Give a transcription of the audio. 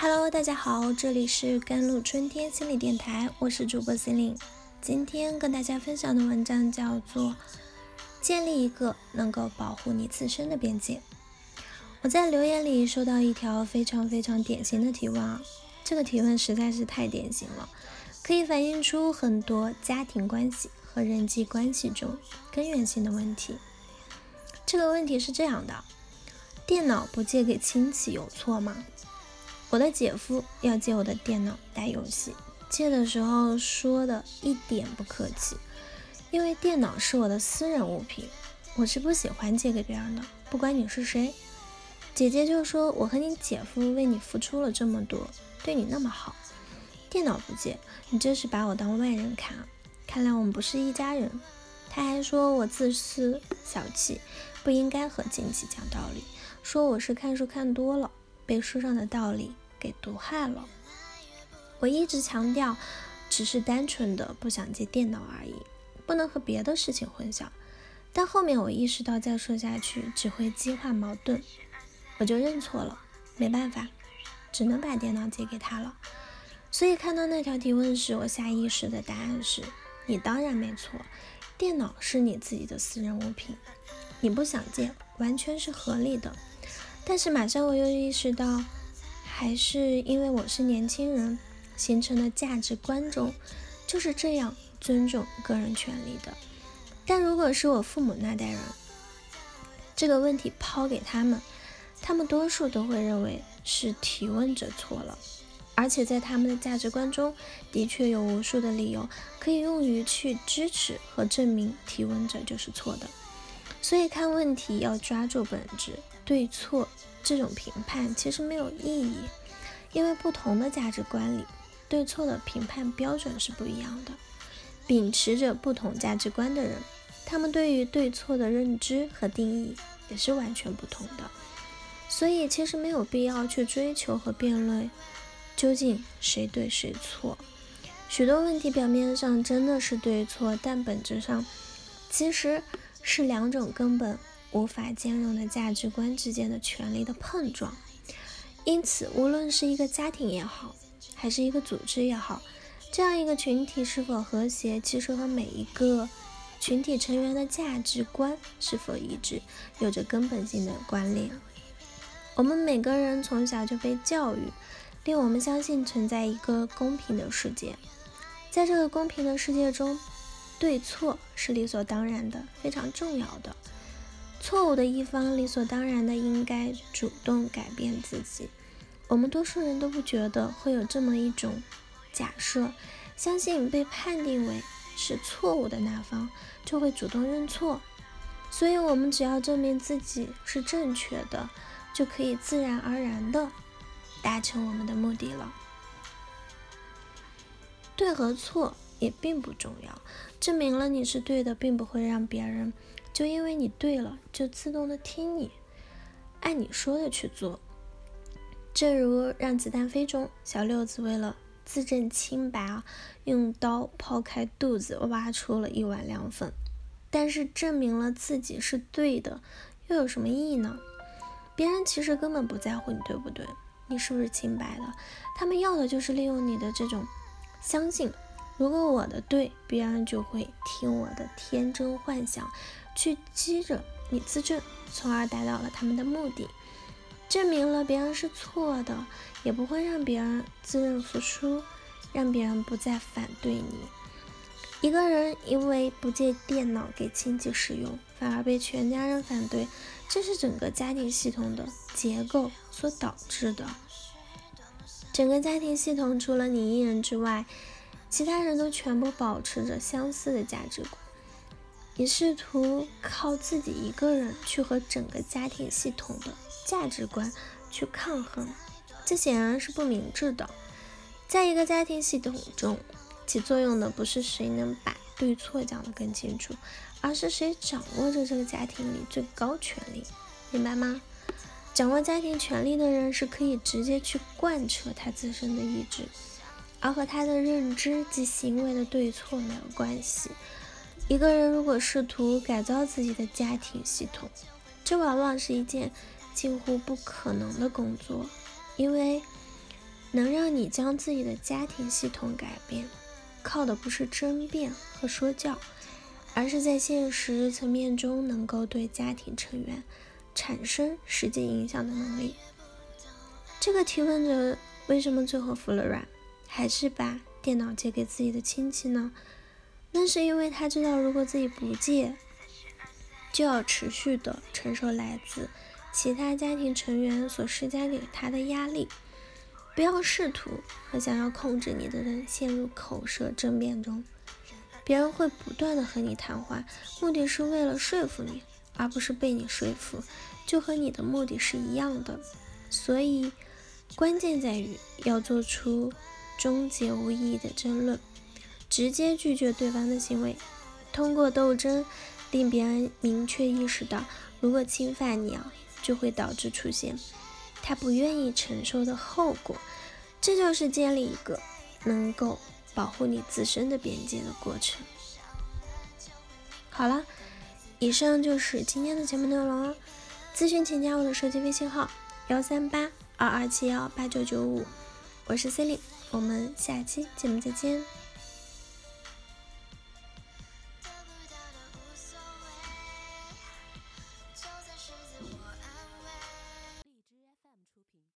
Hello，大家好，这里是甘露春天心理电台，我是主播心灵。今天跟大家分享的文章叫做《建立一个能够保护你自身的边界》。我在留言里收到一条非常非常典型的提问啊，这个提问实在是太典型了，可以反映出很多家庭关系和人际关系中根源性的问题。这个问题是这样的：电脑不借给亲戚有错吗？我的姐夫要借我的电脑打游戏，借的时候说的一点不客气，因为电脑是我的私人物品，我是不喜欢借给别人的，不管你是谁。姐姐就说我和你姐夫为你付出了这么多，对你那么好，电脑不借，你这是把我当外人看啊？看来我们不是一家人。他还说我自私小气，不应该和亲戚讲道理，说我是看书看多了。被书上的道理给毒害了。我一直强调，只是单纯的不想接电脑而已，不能和别的事情混淆。但后面我意识到再说下去只会激化矛盾，我就认错了，没办法，只能把电脑借给他了。所以看到那条提问时，我下意识的答案是：你当然没错，电脑是你自己的私人物品，你不想借完全是合理的。但是马上我又意识到，还是因为我是年轻人，形成的价值观中就是这样尊重个人权利的。但如果是我父母那代人，这个问题抛给他们，他们多数都会认为是提问者错了，而且在他们的价值观中，的确有无数的理由可以用于去支持和证明提问者就是错的。所以看问题要抓住本质。对错这种评判其实没有意义，因为不同的价值观里，对错的评判标准是不一样的。秉持着不同价值观的人，他们对于对错的认知和定义也是完全不同的。所以其实没有必要去追求和辩论究竟谁对谁错。许多问题表面上真的是对错，但本质上其实是两种根本。无法兼容的价值观之间的权力的碰撞，因此，无论是一个家庭也好，还是一个组织也好，这样一个群体是否和谐，其实和每一个群体成员的价值观是否一致有着根本性的关联。我们每个人从小就被教育，令我们相信存在一个公平的世界，在这个公平的世界中，对错是理所当然的，非常重要的。错误的一方理所当然的应该主动改变自己。我们多数人都不觉得会有这么一种假设，相信被判定为是错误的那方就会主动认错。所以，我们只要证明自己是正确的，就可以自然而然的达成我们的目的了。对和错也并不重要，证明了你是对的，并不会让别人。就因为你对了，就自动的听你，按你说的去做。正如《让子弹飞》中，小六子为了自证清白啊，用刀剖开肚子，挖出了一碗凉粉。但是证明了自己是对的，又有什么意义呢？别人其实根本不在乎你对不对，你是不是清白的。他们要的就是利用你的这种相信，如果我的对，别人就会听我的天真幻想。去激着你自证，从而达到了他们的目的，证明了别人是错的，也不会让别人自认服输，让别人不再反对你。一个人因为不借电脑给亲戚使用，反而被全家人反对，这是整个家庭系统的结构所导致的。整个家庭系统除了你一人之外，其他人都全部保持着相似的价值观。你试图靠自己一个人去和整个家庭系统的价值观去抗衡，这显然是不明智的。在一个家庭系统中，起作用的不是谁能把对错讲得更清楚，而是谁掌握着这个家庭里最高权力，明白吗？掌握家庭权力的人是可以直接去贯彻他自身的意志，而和他的认知及行为的对错没有关系。一个人如果试图改造自己的家庭系统，这往往是一件近乎不可能的工作，因为能让你将自己的家庭系统改变，靠的不是争辩和说教，而是在现实层面中能够对家庭成员产生实际影响的能力。这个提问者为什么最后服了软，还是把电脑借给自己的亲戚呢？正是因为他知道，如果自己不借，就要持续的承受来自其他家庭成员所施加给他的压力。不要试图和想要控制你的人陷入口舌争辩中，别人会不断的和你谈话，目的是为了说服你，而不是被你说服，就和你的目的是一样的。所以，关键在于要做出终结无意义的争论，直接拒绝对方的行为，通过斗争令别人明确意识到，如果侵犯你啊，就会导致出现。他不愿意承受的后果，这就是建立一个能够保护你自身的边界的过程。好了，以上就是今天的节目内容了。咨询请加我的手机微信号：幺三八二二七幺八九九五，我是 c e l i n e 我们下期节目再见。